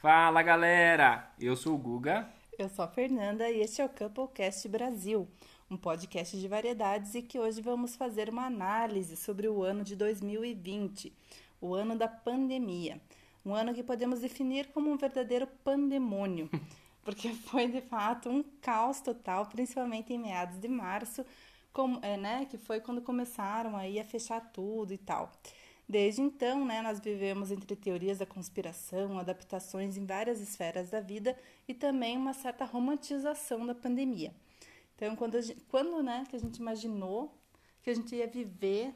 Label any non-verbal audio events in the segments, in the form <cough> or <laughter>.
Fala galera, eu sou o Guga. Eu sou a Fernanda e este é o Couplecast Brasil, um podcast de variedades e que hoje vamos fazer uma análise sobre o ano de 2020, o ano da pandemia. Um ano que podemos definir como um verdadeiro pandemônio, <laughs> porque foi de fato um caos total, principalmente em meados de março, como, é, né, que foi quando começaram aí a fechar tudo e tal. Desde então, né, nós vivemos entre teorias da conspiração, adaptações em várias esferas da vida e também uma certa romantização da pandemia. Então, quando, gente, quando né, que a gente imaginou que a gente ia viver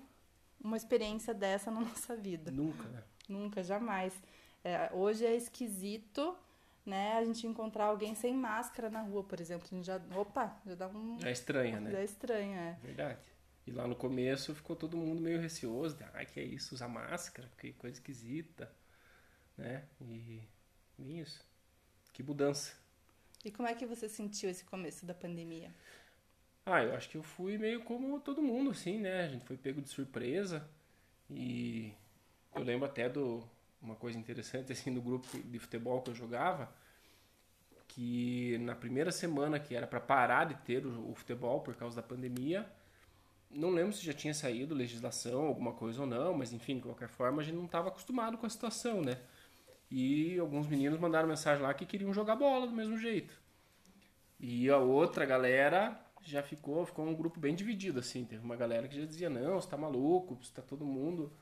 uma experiência dessa na <laughs> nossa vida? Nunca, né? Nunca, jamais. É, hoje é esquisito né, a gente encontrar alguém sem máscara na rua, por exemplo. A gente já, opa, já dá um... Já é estranha, né? Já é estranha, é. Verdade. E lá no começo ficou todo mundo meio receoso. Ai, que é isso, usar máscara, que coisa esquisita, né? E, e isso. Que mudança. E como é que você sentiu esse começo da pandemia? Ah, eu acho que eu fui meio como todo mundo, assim, né? A gente foi pego de surpresa. E eu lembro até do uma coisa interessante assim do grupo de futebol que eu jogava, que na primeira semana que era para parar de ter o, o futebol por causa da pandemia, não lembro se já tinha saído legislação, alguma coisa ou não, mas enfim, de qualquer forma a gente não estava acostumado com a situação, né? E alguns meninos mandaram mensagem lá que queriam jogar bola do mesmo jeito. E a outra galera já ficou, ficou um grupo bem dividido, assim. Teve uma galera que já dizia, não, você tá maluco, você tá todo mundo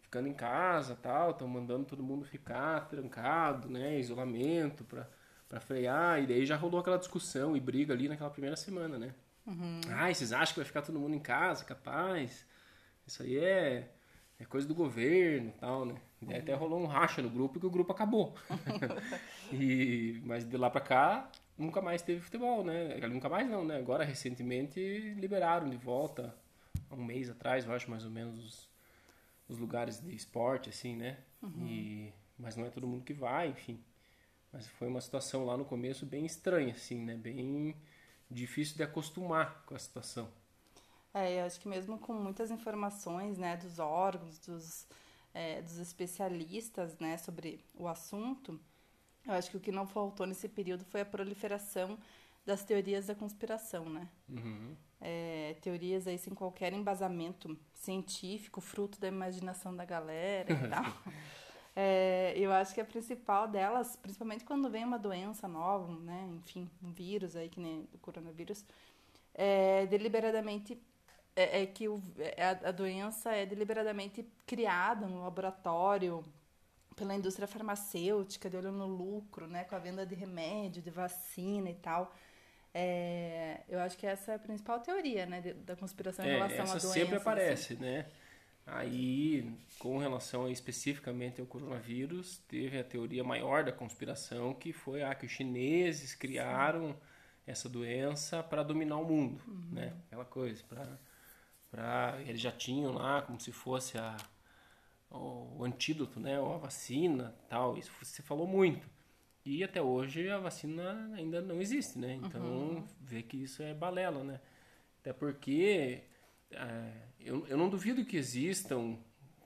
ficando em casa tal, estão mandando todo mundo ficar trancado, né? Isolamento para frear. E daí já rolou aquela discussão e briga ali naquela primeira semana, né? Uhum. Ah, vocês acham que vai ficar todo mundo em casa, capaz? Isso aí é, é coisa do governo e tal, né? Uhum. até rolou um racha no grupo que o grupo acabou. <laughs> e, mas de lá pra cá, nunca mais teve futebol, né? Nunca mais não, né? Agora, recentemente, liberaram de volta, há um mês atrás, eu acho mais ou menos, os, os lugares de esporte, assim, né? Uhum. E, mas não é todo mundo que vai, enfim. Mas foi uma situação lá no começo bem estranha, assim, né? Bem difícil de acostumar com a situação. É, eu acho que mesmo com muitas informações, né, dos órgãos, dos, é, dos especialistas, né, sobre o assunto, eu acho que o que não faltou nesse período foi a proliferação das teorias da conspiração, né? Uhum. É, teorias aí sem qualquer embasamento científico, fruto da imaginação da galera e <laughs> tal. É, eu acho que a principal delas, principalmente quando vem uma doença nova, né, enfim, um vírus aí, que nem o coronavírus, é deliberadamente é, é que o, é, a, a doença é deliberadamente criada no laboratório pela indústria farmacêutica, de olho no lucro, né, com a venda de remédio, de vacina e tal. É, eu acho que essa é a principal teoria, né, da conspiração em é, relação à doença. Essa sempre aparece, assim. né? Aí, com relação especificamente ao coronavírus, teve a teoria maior da conspiração, que foi a que os chineses criaram Sim. essa doença para dominar o mundo, uhum. né? Aquela coisa, para para eles já tinham lá como se fosse a o, antídoto, né, ou a vacina, tal. Isso você falou muito. E até hoje a vacina ainda não existe, né? Então, uhum. vê que isso é balela, né? Até porque eu, eu não duvido que existam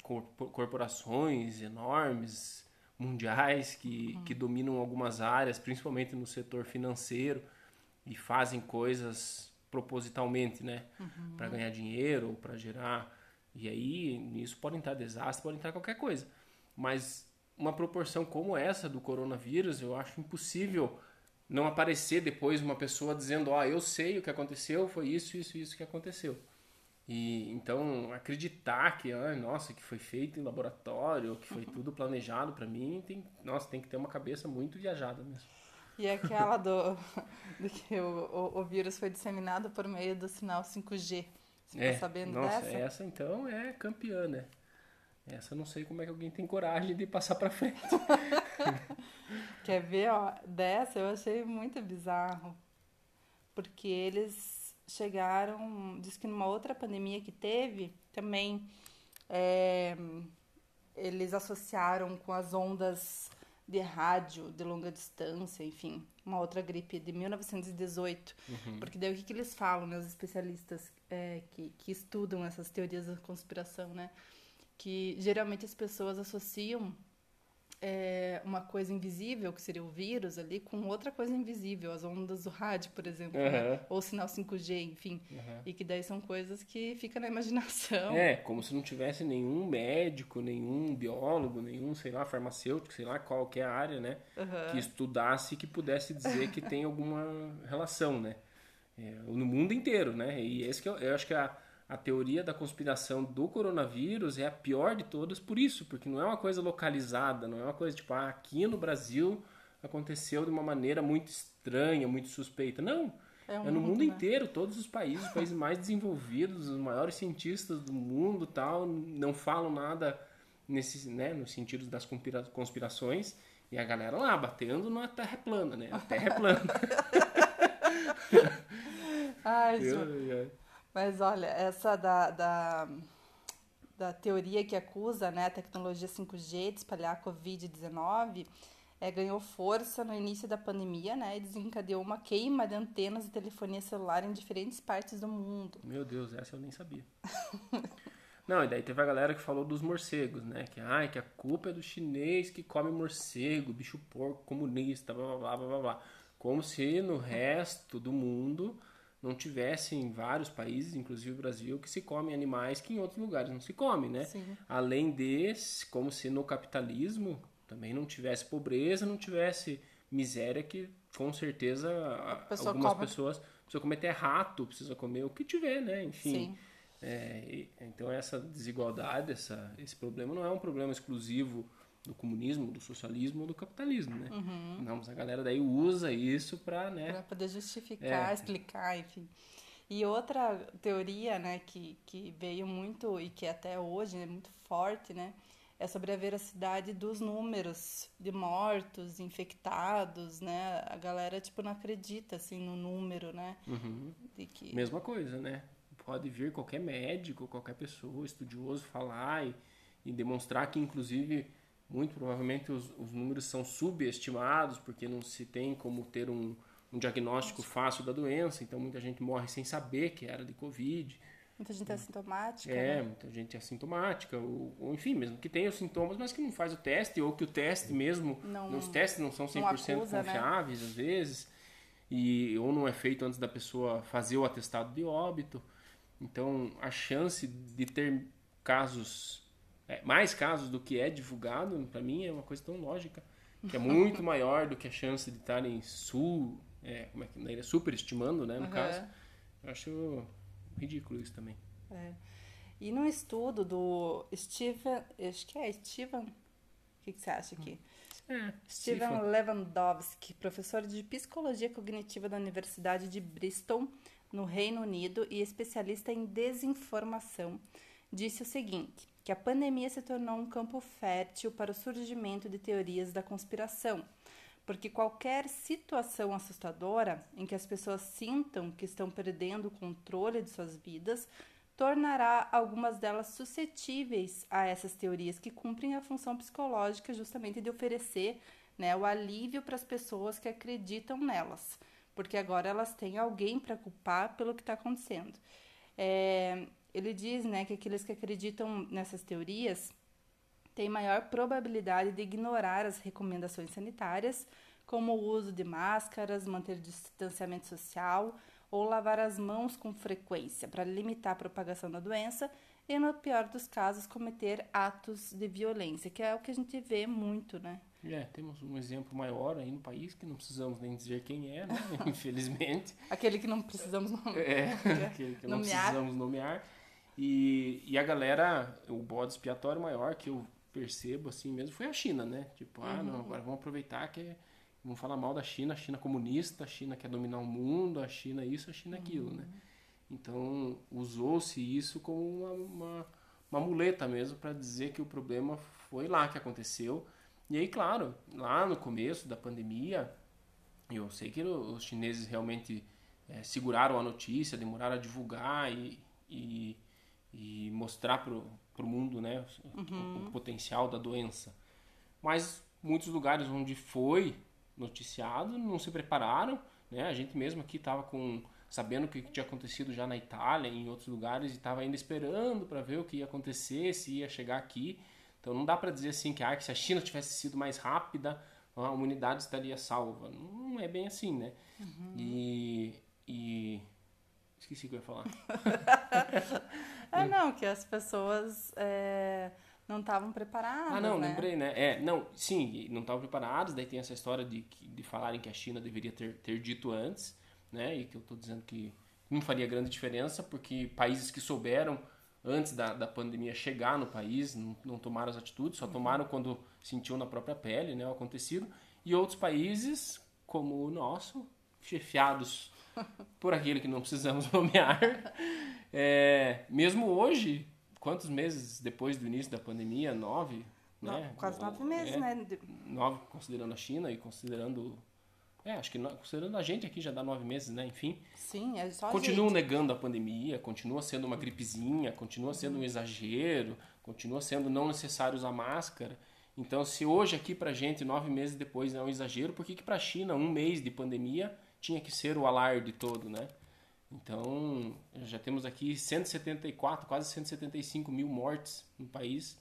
corporações enormes, mundiais, que, uhum. que dominam algumas áreas, principalmente no setor financeiro, e fazem coisas propositalmente, né? Uhum. Para ganhar dinheiro ou para gerar. E aí, nisso pode entrar desastre, pode entrar qualquer coisa. Mas uma proporção como essa do coronavírus, eu acho impossível não aparecer depois uma pessoa dizendo: Ó, oh, eu sei o que aconteceu, foi isso, isso, isso que aconteceu. E então acreditar que, ah, nossa, que foi feito em laboratório, que foi tudo <laughs> planejado para mim, tem, nossa, tem que ter uma cabeça muito viajada mesmo. E aquela do, <laughs> do que o, o, o, vírus foi disseminado por meio do sinal 5G. Você é, tá sabendo nossa, dessa? essa então é campeã, né? Essa eu não sei como é que alguém tem coragem de passar para frente. <laughs> Quer ver, ó, dessa eu achei muito bizarro. Porque eles chegaram, diz que numa outra pandemia que teve, também é, eles associaram com as ondas de rádio de longa distância, enfim, uma outra gripe de 1918. Uhum. Porque daí o que, que eles falam, né, os especialistas é, que, que estudam essas teorias da conspiração, né? Que geralmente as pessoas associam é, uma coisa invisível, que seria o vírus ali, com outra coisa invisível, as ondas do rádio, por exemplo, uhum. né? ou sinal 5G, enfim. Uhum. E que daí são coisas que ficam na imaginação. É, como se não tivesse nenhum médico, nenhum biólogo, nenhum, sei lá, farmacêutico, sei lá, qualquer área, né? Uhum. Que estudasse que pudesse dizer que tem alguma relação, né? É, no mundo inteiro, né? E esse que eu, eu acho que a a teoria da conspiração do coronavírus é a pior de todas por isso, porque não é uma coisa localizada, não é uma coisa tipo, ah, aqui no Brasil aconteceu de uma maneira muito estranha, muito suspeita. Não. É, um é no mundo, mundo né? inteiro, todos os países, os países mais desenvolvidos, os maiores cientistas do mundo tal, não falam nada nesse, né, no sentido das conspirações. E a galera lá batendo na terra plana, né? A terra é plana. <laughs> Ai, <laughs> eu, mas olha, essa da, da, da teoria que acusa né, a tecnologia 5G de espalhar a Covid-19 é, ganhou força no início da pandemia né, e desencadeou uma queima de antenas de telefonia celular em diferentes partes do mundo. Meu Deus, essa eu nem sabia. <laughs> Não, e daí teve a galera que falou dos morcegos, né? Que, ai, que a culpa é do chinês que come morcego, bicho porco, comunista, blá, blá, blá, blá, blá. Como se no resto do mundo não tivesse em vários países, inclusive o Brasil, que se comem animais que em outros lugares não se come, né? Sim. Além desse, como se no capitalismo também não tivesse pobreza, não tivesse miséria que com certeza algumas come. pessoas precisam comer até rato, precisa comer o que tiver, né? Enfim. É, então essa desigualdade, essa, esse problema não é um problema exclusivo do comunismo, do socialismo ou do capitalismo, né? Uhum. Não, mas a galera daí usa isso para, né? Para poder justificar, é. explicar, enfim. E outra teoria, né, que, que veio muito e que até hoje é muito forte, né, é sobre a veracidade dos números de mortos, infectados, né? A galera tipo não acredita assim no número, né? Uhum. Que... Mesma coisa, né? Pode vir qualquer médico, qualquer pessoa estudioso falar e, e demonstrar que inclusive muito provavelmente os, os números são subestimados, porque não se tem como ter um, um diagnóstico fácil da doença, então muita gente morre sem saber que era de Covid. Muita gente é assintomática. É, né? muita gente é assintomática, ou, ou, enfim, mesmo que tenha os sintomas, mas que não faz o teste, ou que o teste mesmo, não, os testes não são 100% não acusa, né? confiáveis né? às vezes, e, ou não é feito antes da pessoa fazer o atestado de óbito. Então, a chance de ter casos é, mais casos do que é divulgado, para mim é uma coisa tão lógica, que é muito <laughs> maior do que a chance de estarem sul, é, como é que é, superestimando, né, no uhum. caso. Eu acho ridículo isso também. É. E no estudo do Steven, acho que é Steven, o que, que você acha aqui? É, Steven Steven Lewandowski, professor de psicologia cognitiva da Universidade de Bristol, no Reino Unido, e especialista em desinformação, disse o seguinte: que a pandemia se tornou um campo fértil para o surgimento de teorias da conspiração, porque qualquer situação assustadora em que as pessoas sintam que estão perdendo o controle de suas vidas tornará algumas delas suscetíveis a essas teorias que cumprem a função psicológica justamente de oferecer né, o alívio para as pessoas que acreditam nelas, porque agora elas têm alguém para culpar pelo que está acontecendo. É, ele diz né, que aqueles que acreditam nessas teorias têm maior probabilidade de ignorar as recomendações sanitárias, como o uso de máscaras, manter distanciamento social ou lavar as mãos com frequência para limitar a propagação da doença e, no pior dos casos, cometer atos de violência, que é o que a gente vê muito, né? É, temos um exemplo maior aí no país que não precisamos nem dizer quem é, né? <laughs> infelizmente. Aquele que não precisamos nomear. É, <laughs> aquele que não precisamos nomear e, e a galera, o bode expiatório maior que eu percebo assim mesmo foi a China, né? Tipo, ah, não, uhum. agora vamos aproveitar que vamos falar mal da China, a China comunista, a China quer dominar o mundo, a China isso, a China aquilo, né? Uhum. Então, usou-se isso como uma, uma, uma muleta mesmo para dizer que o problema foi lá que aconteceu. E aí, claro, lá no começo da pandemia, eu sei que os chineses realmente é, seguraram a notícia, demoraram a divulgar e, e e mostrar para o mundo né, uhum. o, o, potencial da doença. Mas muitos lugares onde foi noticiado não se prepararam. Né? A gente mesmo aqui estava com sabendo o que tinha acontecido já na Itália e em outros lugares e estava ainda esperando para ver o que ia acontecer, se ia chegar aqui. Então não dá para dizer assim que, ah, que se a China tivesse sido mais rápida, a humanidade estaria salva. Não é bem assim, né? Uhum. E, e Esqueci o que eu ia falar. <laughs> é, não, que as pessoas é, não estavam preparadas. Ah, não, né? lembrei, né? É, não, sim, não estavam preparadas. Daí tem essa história de, de falarem que a China deveria ter, ter dito antes, né? E que eu estou dizendo que não faria grande diferença, porque países que souberam antes da, da pandemia chegar no país não, não tomaram as atitudes, só uhum. tomaram quando sentiu na própria pele né, o acontecido. E outros países, como o nosso, chefiados <laughs> por aquele que não precisamos <laughs> nomear. É, mesmo hoje, quantos meses depois do início da pandemia? Nove? Né? Quase nove meses, é, né? Nove, considerando a China e considerando. É, acho que considerando a gente aqui já dá nove meses, né? Enfim. Sim, é só Continuam negando a pandemia, continua sendo uma gripezinha, continua sendo uhum. um exagero, continua sendo não necessário usar máscara. Então, se hoje aqui pra gente, nove meses depois, é um exagero, por que, que pra China, um mês de pandemia, tinha que ser o alarde todo, né? Então, já temos aqui 174, quase 175 mil mortes no país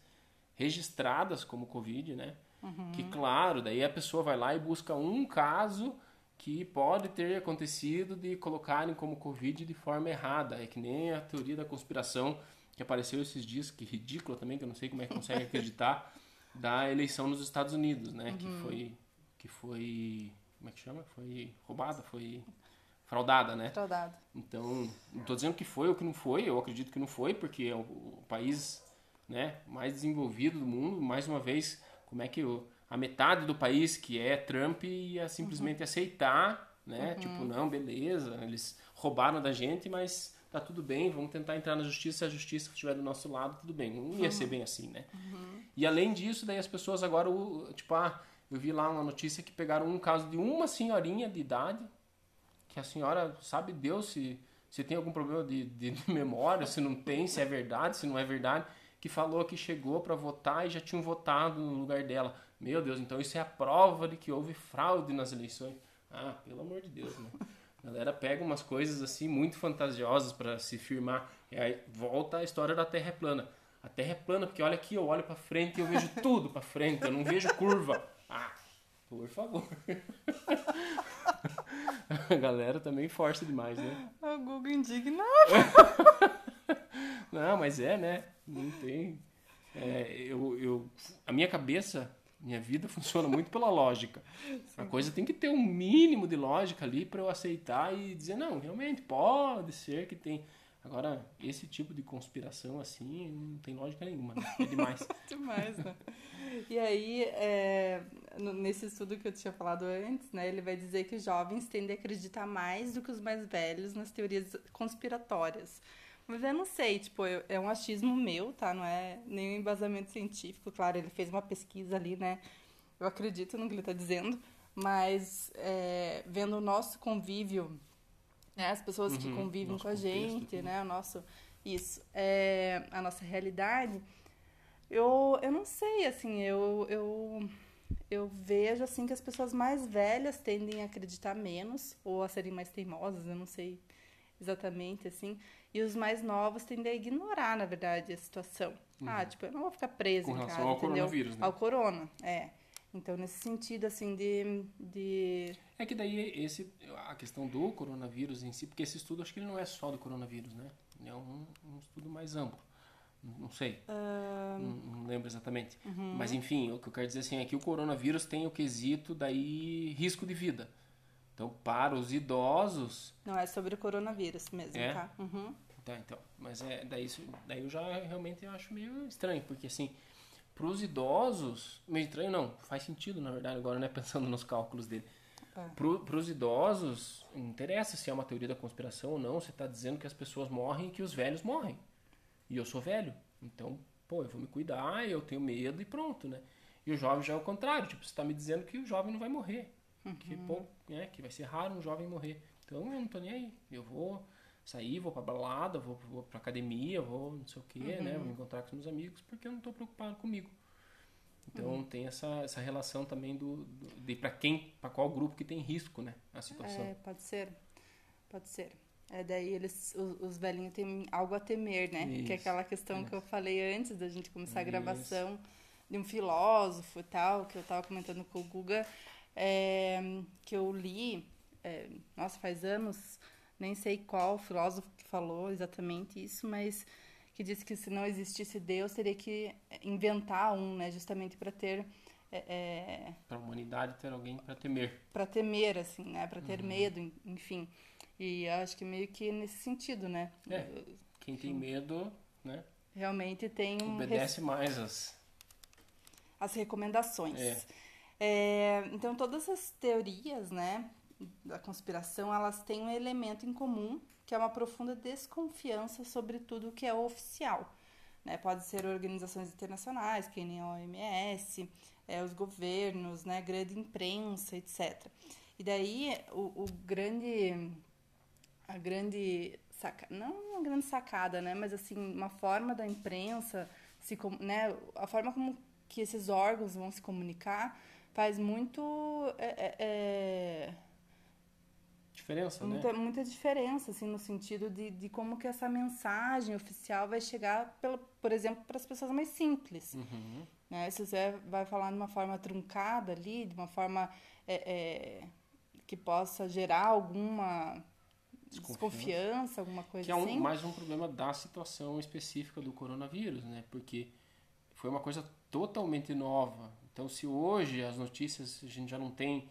registradas como Covid, né? Uhum. Que, claro, daí a pessoa vai lá e busca um caso que pode ter acontecido de colocarem como Covid de forma errada. É que nem a teoria da conspiração que apareceu esses dias, que ridícula também, que eu não sei como é que consegue <laughs> acreditar, da eleição nos Estados Unidos, né? Uhum. Que foi... Que foi como é que chama? Foi roubada, foi fraudada, né? Fraudada. Então, não estou dizendo que foi ou que não foi, eu acredito que não foi, porque é o, o país né, mais desenvolvido do mundo, mais uma vez, como é que a metade do país que é Trump ia simplesmente uhum. aceitar, né? Uhum. Tipo, não, beleza, eles roubaram da gente, mas tá tudo bem, vamos tentar entrar na justiça, se a justiça estiver do nosso lado, tudo bem. Não ia uhum. ser bem assim, né? Uhum. E além disso, daí as pessoas agora, tipo, ah, eu vi lá uma notícia que pegaram um caso de uma senhorinha de idade, que a senhora sabe Deus se, se tem algum problema de, de, <laughs> memória, se não tem, se é verdade, se não é verdade, que falou que chegou para votar e já tinham votado no lugar dela. Meu Deus, então isso é a prova de que houve fraude nas eleições. Ah, pelo amor de Deus, né? A galera pega umas coisas assim muito fantasiosas para se firmar. E aí volta a história da Terra é plana. A Terra é plana porque olha aqui, eu olho para frente e eu vejo tudo para frente, eu não vejo curva. Ah, por favor. <laughs> A galera também força demais, né? O Google indignado. <laughs> Não, mas é, né? Não tem. É, eu, eu, a minha cabeça, minha vida <laughs> funciona muito pela lógica. Sim. A coisa tem que ter um mínimo de lógica ali para eu aceitar e dizer, não, realmente pode ser que tem. Agora, esse tipo de conspiração assim não tem lógica nenhuma, né? É demais. <laughs> demais, né? E aí, é, nesse estudo que eu tinha falado antes, né, ele vai dizer que os jovens tendem a acreditar mais do que os mais velhos nas teorias conspiratórias. Mas eu não sei, tipo, eu, é um achismo meu, tá? Não é nenhum embasamento científico. Claro, ele fez uma pesquisa ali, né? Eu acredito no que ele está dizendo, mas é, vendo o nosso convívio, né? As pessoas uhum, que convivem com a gente, né? O nosso, isso, é, a nossa realidade eu, eu não sei, assim, eu, eu, eu vejo assim que as pessoas mais velhas tendem a acreditar menos ou a serem mais teimosas, eu não sei exatamente assim. E os mais novos tendem a ignorar, na verdade, a situação. Uhum. Ah, tipo, eu não vou ficar preso Com em casa, ao entendeu? coronavírus, né? Ao corona, é. Então, nesse sentido, assim, de, de... É que daí esse, a questão do coronavírus em si, porque esse estudo, acho que ele não é só do coronavírus, né? É um, um estudo mais amplo. Não sei. Uh... Não, não, lembro exatamente. Uhum. Mas enfim, o que eu quero dizer assim é que o coronavírus tem o quesito daí risco de vida. Então, para os idosos. Não, é sobre o coronavírus mesmo, é? tá? Uhum. Tá, então. Mas é, daí, daí eu já realmente acho meio estranho, porque assim, para os idosos, meio estranho não, faz sentido na verdade, agora, né, <laughs> pensando nos cálculos dele. É. Para os idosos, não interessa se é uma teoria da conspiração ou não, você está dizendo que as pessoas morrem e que os velhos morrem. E eu sou velho. Então, pô, eu vou me cuidar, eu tenho medo e pronto, né? E o jovem já é o contrário. Tipo, você está me dizendo que o jovem não vai morrer. Uhum. Que, pô, é, que vai ser raro um jovem morrer. Então, eu não tô nem aí. Eu vou sair, vou pra balada, vou, vou pra academia, vou não sei o quê, né? uhum. né? Vou me encontrar com os meus amigos, porque eu não tô preocupado comigo. Então uhum. tem essa, essa relação também do, do de para quem, para qual grupo que tem risco, né, a situação. É, pode ser. Pode ser. É, daí eles, os, os, velhinhos têm algo a temer, né? Isso, que é aquela questão é. que eu falei antes da gente começar a gravação, de um filósofo e tal, que eu estava comentando com o Guga, é, que eu li, é, nossa, faz anos, nem sei qual filósofo que falou exatamente isso, mas que disse que se não existisse Deus, teria que inventar um, né, justamente para ter é, é para a humanidade ter alguém para temer. Para temer, assim, né? Para ter uhum. medo, enfim. E acho que meio que nesse sentido, né? É, quem tem medo, né? Realmente tem um... Obedece mais as... As recomendações. É. É, então, todas as teorias, né? Da conspiração, elas têm um elemento em comum, que é uma profunda desconfiança sobre tudo que é oficial. Né? Pode ser organizações internacionais, que nem a OMS, é, os governos, né, grande imprensa, etc. E daí o, o grande, a grande saca, não uma grande sacada, né, mas assim uma forma da imprensa se, né, a forma como que esses órgãos vão se comunicar faz muito é, é, é diferença, muita, né? Muita diferença, assim, no sentido de, de como que essa mensagem oficial vai chegar, pelo, por exemplo, para as pessoas mais simples. Uhum. Né? Se você vai falar de uma forma truncada ali, de uma forma é, é, que possa gerar alguma desconfiança, desconfiança alguma coisa que é um, assim. mais um problema da situação específica do coronavírus, né? Porque foi uma coisa totalmente nova. Então, se hoje as notícias a gente já não tem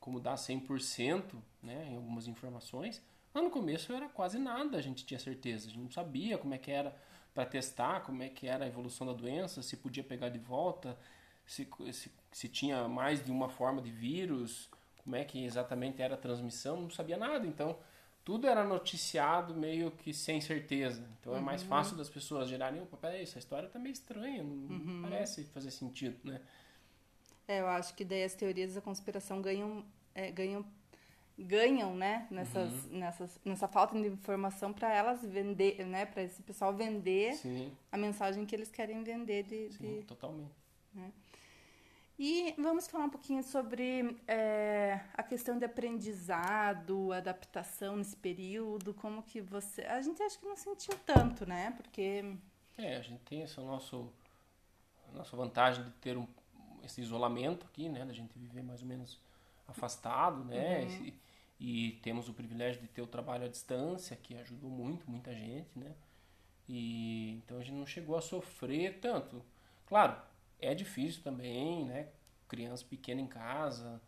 como dar 100% né, em algumas informações, lá no começo era quase nada, a gente tinha certeza. A gente não sabia como é que era para testar, como é que era a evolução da doença, se podia pegar de volta, se, se, se tinha mais de uma forma de vírus, como é que exatamente era a transmissão, não sabia nada. Então, tudo era noticiado meio que sem certeza. Então uhum. é mais uhum. fácil das pessoas gerarem, opa, peraí, essa história tá meio estranha, não uhum. parece fazer sentido, né? É, eu acho que daí as teorias da conspiração ganham, é, ganham, ganham, né, nessas, uhum. nessas, nessa falta de informação para elas vender, né, para esse pessoal vender Sim. a mensagem que eles querem vender de, Sim, de totalmente. Né? E vamos falar um pouquinho sobre é, a questão de aprendizado, adaptação nesse período, como que você... A gente acho que não sentiu tanto, né? Porque... É, a gente tem essa nosso, a nossa vantagem de ter um, esse isolamento aqui, né? Da gente viver mais ou menos afastado, né? Uhum. E, e, temos o privilégio de ter o trabalho à distância, que ajudou muito, muita gente, né? E então a gente não chegou a sofrer tanto. Claro, é difícil também, né? Criança pequena em casa,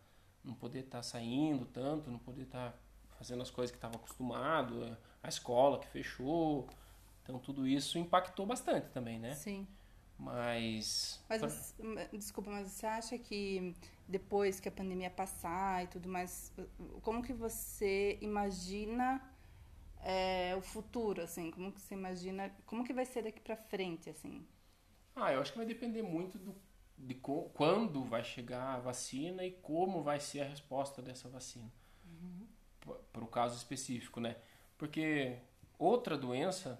não poder estar tá saindo tanto, não poder estar tá fazendo as coisas que estava acostumado, a escola que fechou. Então tudo isso impactou bastante também, né? Sim. Mas. Mas você, desculpa, mas você acha que depois que a pandemia passar e tudo mais, como que você imagina é, o futuro, assim? Como que você imagina, como que vai ser daqui para frente, assim? Ah, eu acho que vai depender muito do, de co, quando vai chegar a vacina e como vai ser a resposta dessa vacina. Uhum. Para o caso específico, né? Porque outra doença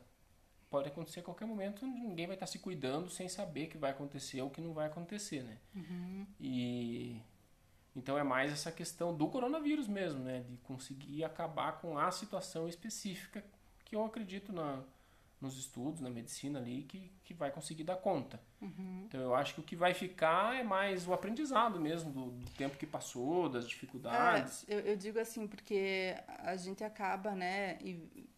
pode acontecer a qualquer momento, ninguém vai estar se cuidando sem saber que vai acontecer ou que não vai acontecer, né? Uhum. E então é mais essa questão do coronavírus mesmo, né? De conseguir acabar com a situação específica que eu acredito na, nos estudos, na medicina ali, que, que vai conseguir dar conta. Uhum. Então eu acho que o que vai ficar é mais o aprendizado mesmo do, do tempo que passou, das dificuldades. É, eu, eu, digo assim, porque a gente acaba, né, e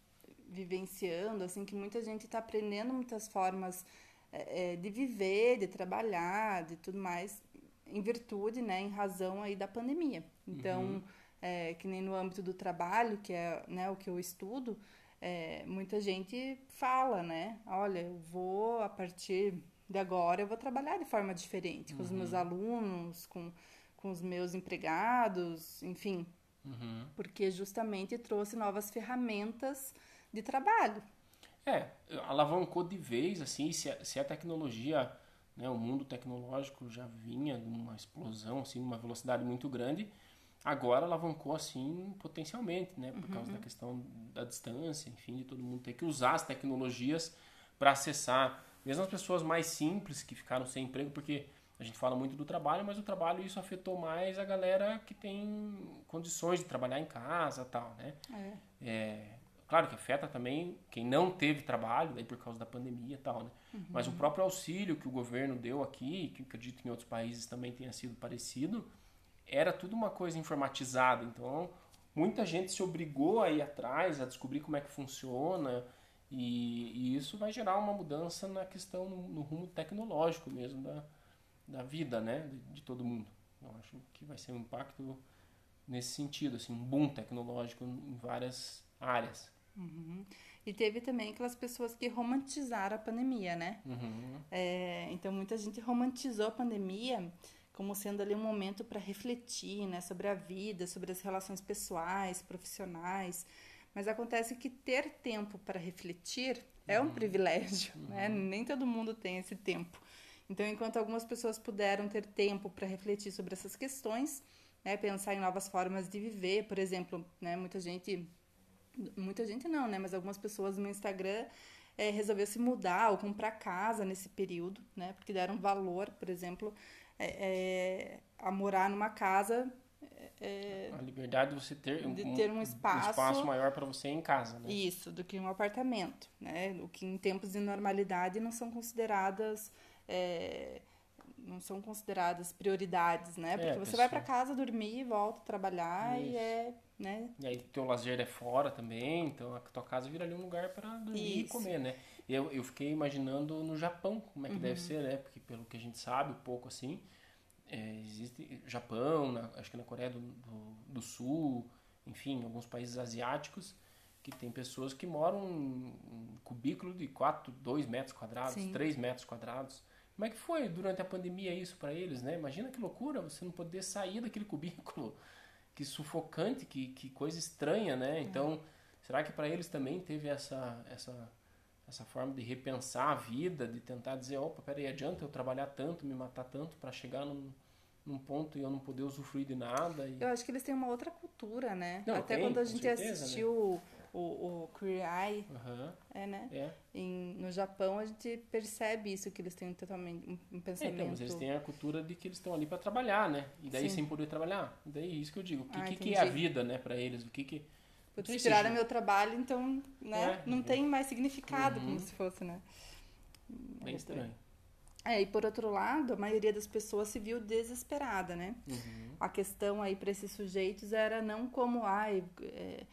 vivenciando, assim, que muita gente está aprendendo muitas formas é, é, de viver, de trabalhar, de tudo mais, em virtude, né, em razão aí da pandemia. Então, uhum. é, que nem no âmbito do trabalho, que é né, o que eu estudo, é, muita gente fala, né, olha, eu vou, a partir de agora, eu vou trabalhar de forma diferente, com uhum. os meus uhum. alunos, com, com os meus empregados, enfim, uhum. porque justamente trouxe novas ferramentas de trabalho. É, alavancou de vez, assim, se a, se a tecnologia, né, o mundo tecnológico já vinha numa explosão, assim, numa velocidade muito grande, agora alavancou, assim, potencialmente, né, por uhum. causa da questão da distância, enfim, de todo mundo ter que usar as tecnologias para acessar, mesmo as pessoas mais simples que ficaram sem emprego, porque a gente fala muito do trabalho, mas o trabalho isso afetou mais a galera que tem condições de trabalhar em casa tal, né? É. é Claro que afeta também quem não teve trabalho, daí por causa da pandemia e tal, né? Uhum. Mas o próprio auxílio que o governo deu aqui, que acredito que em outros países também tenha sido parecido, era tudo uma coisa informatizada. Então, muita gente se obrigou a ir atrás, a descobrir como é que funciona, e, e isso vai gerar uma mudança na questão, no, no rumo tecnológico mesmo da, da vida, né, de, de, todo mundo. Eu acho que vai ser um impacto nesse sentido, assim, um boom tecnológico em várias áreas. Uhum. E teve também aquelas pessoas que romantizaram a pandemia, né? Uhum. É, então, muita gente romantizou a pandemia como sendo ali um momento para refletir, né, sobre a vida, sobre as relações pessoais, profissionais. Mas acontece que ter tempo para refletir é um uhum. privilégio, né? uhum. né? Nem todo mundo tem esse tempo. Então, enquanto algumas pessoas puderam ter tempo para refletir sobre essas questões, né, pensar em novas formas de viver, por exemplo, né, muita gente, muita gente não, né, mas algumas pessoas no Instagram é, resolveu se mudar ou comprar casa nesse período, né, porque deram valor, por exemplo, é, é, a morar numa casa. É, a liberdade de você ter, de ter um, espaço, um espaço maior para você em casa. Né? Isso, do que um apartamento. Né? O que em tempos de normalidade não são consideradas. É, não são consideradas prioridades, né? Porque é, você vai para casa dormir, volta a trabalhar Isso. e é, né? E aí teu lazer é fora também, então a tua casa vira ali um lugar para dormir Isso. e comer, né? Eu, eu fiquei imaginando no Japão como é que uhum. deve ser, né? Porque pelo que a gente sabe, um pouco assim, é, existe Japão, na, acho que na Coreia do, do, do, Sul, enfim, alguns países asiáticos, que tem pessoas que moram em um cubículo de 4, 2 metros quadrados, Sim. 3 metros quadrados. Como é que foi durante a pandemia isso para eles, né? Imagina que loucura você não poder sair daquele <laughs> cubículo. Que sufocante, que, que coisa estranha, né? Então, será que para eles também teve essa, essa essa forma de repensar a vida, de tentar dizer, opa, peraí, adianta eu trabalhar tanto, me matar tanto para chegar num, num ponto e eu não poder usufruir de nada. E... Eu acho que eles têm uma outra cultura, né? Não, Até tem, quando a gente certeza, assistiu né? O, o Queer Eye, uhum. é, né? É. Em, no Japão a gente percebe isso, que eles têm totalmente um pensamento... É, então, mas eles têm a cultura de que eles estão ali para trabalhar, né? E daí Sim. sem poder trabalhar. E daí é isso que eu digo. O que, ah, que, que, é a vida, né, para eles? O que que Putz, tiraram meu trabalho, então, né, é, não tem mais significado, uhum. como se fosse, né? Bem estranho. É, e por outro lado, a maioria das pessoas se viu desesperada, né? Uhum. A questão aí para esses sujeitos era não como, ai, é,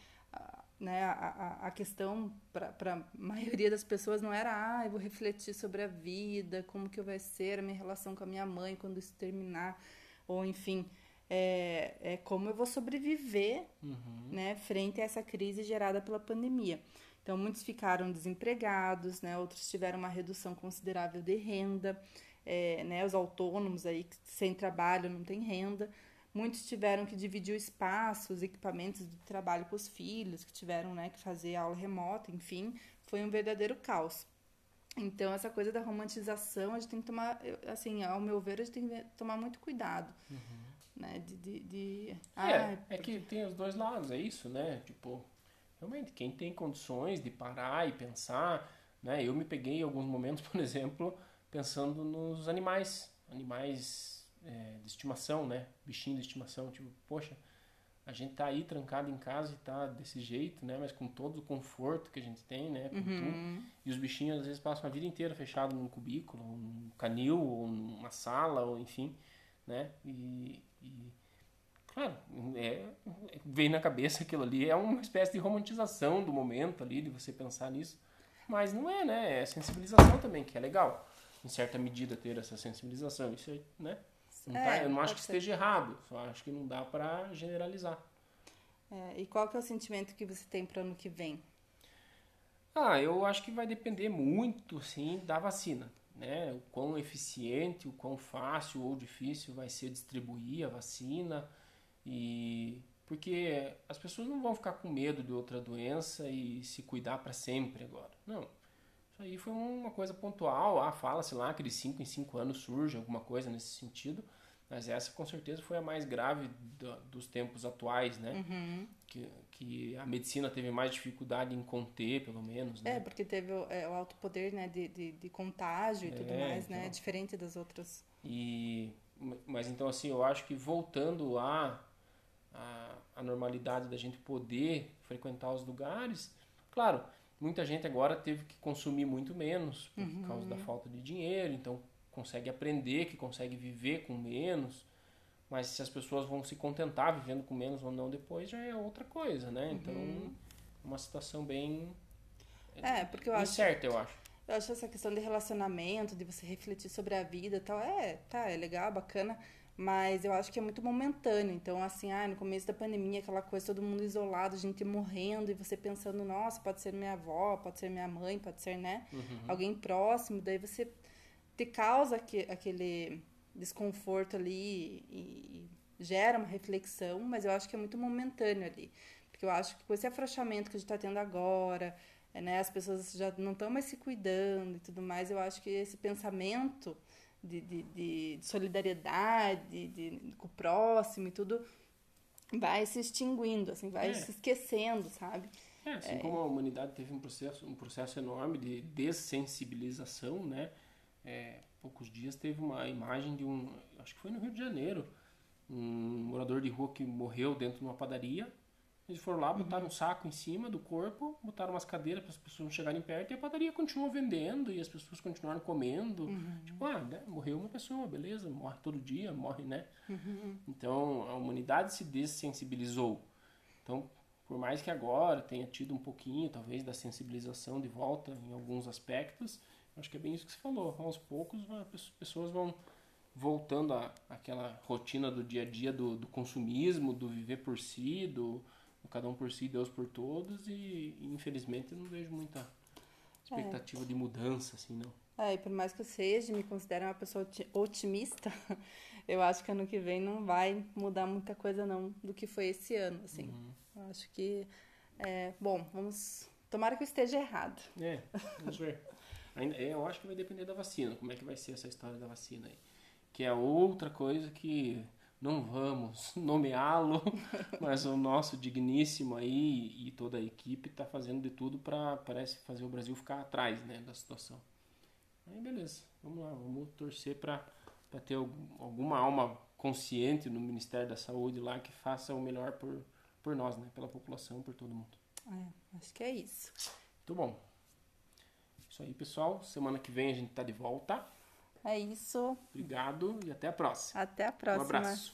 né, a, a, questão para a maioria das pessoas não era, ah, eu vou refletir sobre a vida, como que vai ser a minha relação com a minha mãe quando isso terminar, ou enfim, é, é como eu vou sobreviver uhum. né, frente a essa crise gerada pela pandemia. Então, muitos ficaram desempregados, né, outros tiveram uma redução considerável de renda, é, né, os autônomos aí sem trabalho não têm renda. Muitos tiveram que dividir o espaço, os equipamentos de trabalho com os filhos, que tiveram né, que fazer aula remota, enfim, foi um verdadeiro caos. Então, essa coisa da romantização, a gente tem que tomar, assim, ao meu ver, a gente tem que tomar muito cuidado. Uhum né? De, de, de... Ah, é, porque... é que tem os dois lados, é isso, né? Tipo, realmente, quem tem condições de parar e pensar, né? Eu me peguei em alguns momentos, <laughs> por exemplo, pensando nos animais, animais é, de estimação, né? Bichinho de estimação, tipo, poxa, a gente tá aí trancado em casa e tá desse jeito, né? Mas com todo o conforto que a gente tem, né? Uhum. E os bichinhos às vezes passam a vida inteira fechado num cubículo, num canil, ou numa sala, ou enfim, né? E, e claro, é, vem na cabeça aquilo ali, é uma espécie de romantização do momento ali, de você pensar nisso. Mas não é, né? É sensibilização também, que é legal. Em certa medida ter essa sensibilização. Isso, né? Não é, tá, eu não acho que ser. esteja errado, só acho que não dá para generalizar. É, e qual que é o sentimento que você tem para ano que vem? Ah, eu acho que vai depender muito, sim, da vacina né, o quão eficiente, o quão fácil ou difícil vai ser distribuir a vacina e porque as pessoas não vão ficar com medo de outra doença e se cuidar para sempre agora. Não. Aí foi uma coisa pontual. Ah, fala-se lá que de 5 em 5 anos surge alguma coisa nesse sentido. Mas essa com certeza foi a mais grave do, dos tempos atuais, né? Uhum. Que, que a medicina teve mais dificuldade em conter, pelo menos. Né? É, porque teve o, é, o alto poder né, de, de, de contágio e é, tudo mais, né? então, né? Diferente das outras. E, mas então, assim, eu acho que voltando à a, a, normalidade da gente poder frequentar os lugares, Claro, muita gente agora teve que consumir muito menos por Uhum. causa da falta de dinheiro, então consegue aprender, que consegue viver com menos. Mas se as pessoas vão se contentar vivendo com menos ou não depois, já é outra coisa, né? Então, é uma situação bem É, porque eu acho, incerta, eu acho. eu acho essa questão de relacionamento, de você refletir sobre a vida e tal, é, tá, é legal, bacana, mas eu acho que é muito momentâneo. Então, assim, ah, no começo da pandemia, aquela coisa, todo mundo isolado, gente morrendo, e você pensando, nossa, pode ser minha avó, pode ser minha mãe, pode ser, né, alguém próximo, daí você te causa aque- aquele desconforto ali e, e gera uma reflexão, mas eu acho que é muito momentâneo ali. Porque eu acho que com esse afrouxamento que a gente está tendo agora, é, né, as pessoas já não estão mais se cuidando e tudo mais, eu acho que esse pensamento de, de, de solidariedade de, com o próximo e tudo vai se extinguindo, assim, vai É. se esquecendo, sabe? É, assim como a humanidade teve um processo, um processo enorme de dessensibilização, né? É, poucos dias teve uma imagem de um, acho que foi no Rio de Janeiro, um morador de rua que morreu dentro de uma padaria. Eles foram lá, botaram um saco em cima do corpo, botaram umas cadeiras para as pessoas não chegarem perto e a padaria continuou vendendo e as pessoas continuaram comendo. Tipo, ah, né, morreu uma pessoa, beleza, morre todo dia, morre, né? Então a humanidade se dessensibilizou. Então, por mais que agora tenha tido um pouquinho, talvez, da sensibilização de volta em alguns aspectos, acho que é bem isso que você falou. Aos poucos, as pessoas vão voltando à àquela rotina do dia a dia do, do consumismo, do viver por si, do cada um por si, Deus por todos, e, infelizmente eu não vejo muita expectativa de mudança, assim, não. É, e por mais que eu seja, me considere uma pessoa oti- otimista, <laughs> eu acho que ano que vem não vai mudar muita coisa não do que foi esse ano, assim. Uhum. Eu acho que, é, bom, vamos, tomara que eu esteja errado. É, vamos ver. <laughs> Ainda, é, eu acho que vai depender da vacina, como é que vai ser essa história da vacina aí. Que é outra coisa que não vamos <laughs> nomeá-lo, <laughs> mas o nosso digníssimo aí e toda a equipe está fazendo de tudo para parece fazer o Brasil ficar atrás, né, da situação. Aí beleza, vamos lá, vamos torcer para ter algum- alguma alma consciente no Ministério da Saúde lá que faça o melhor por, por nós, né, pela população, por todo mundo. É, acho que é isso. Muito bom. Isso aí, pessoal. Semana que vem a gente tá de volta. É isso. Obrigado e até a próxima. Até a Um próxima. abraço.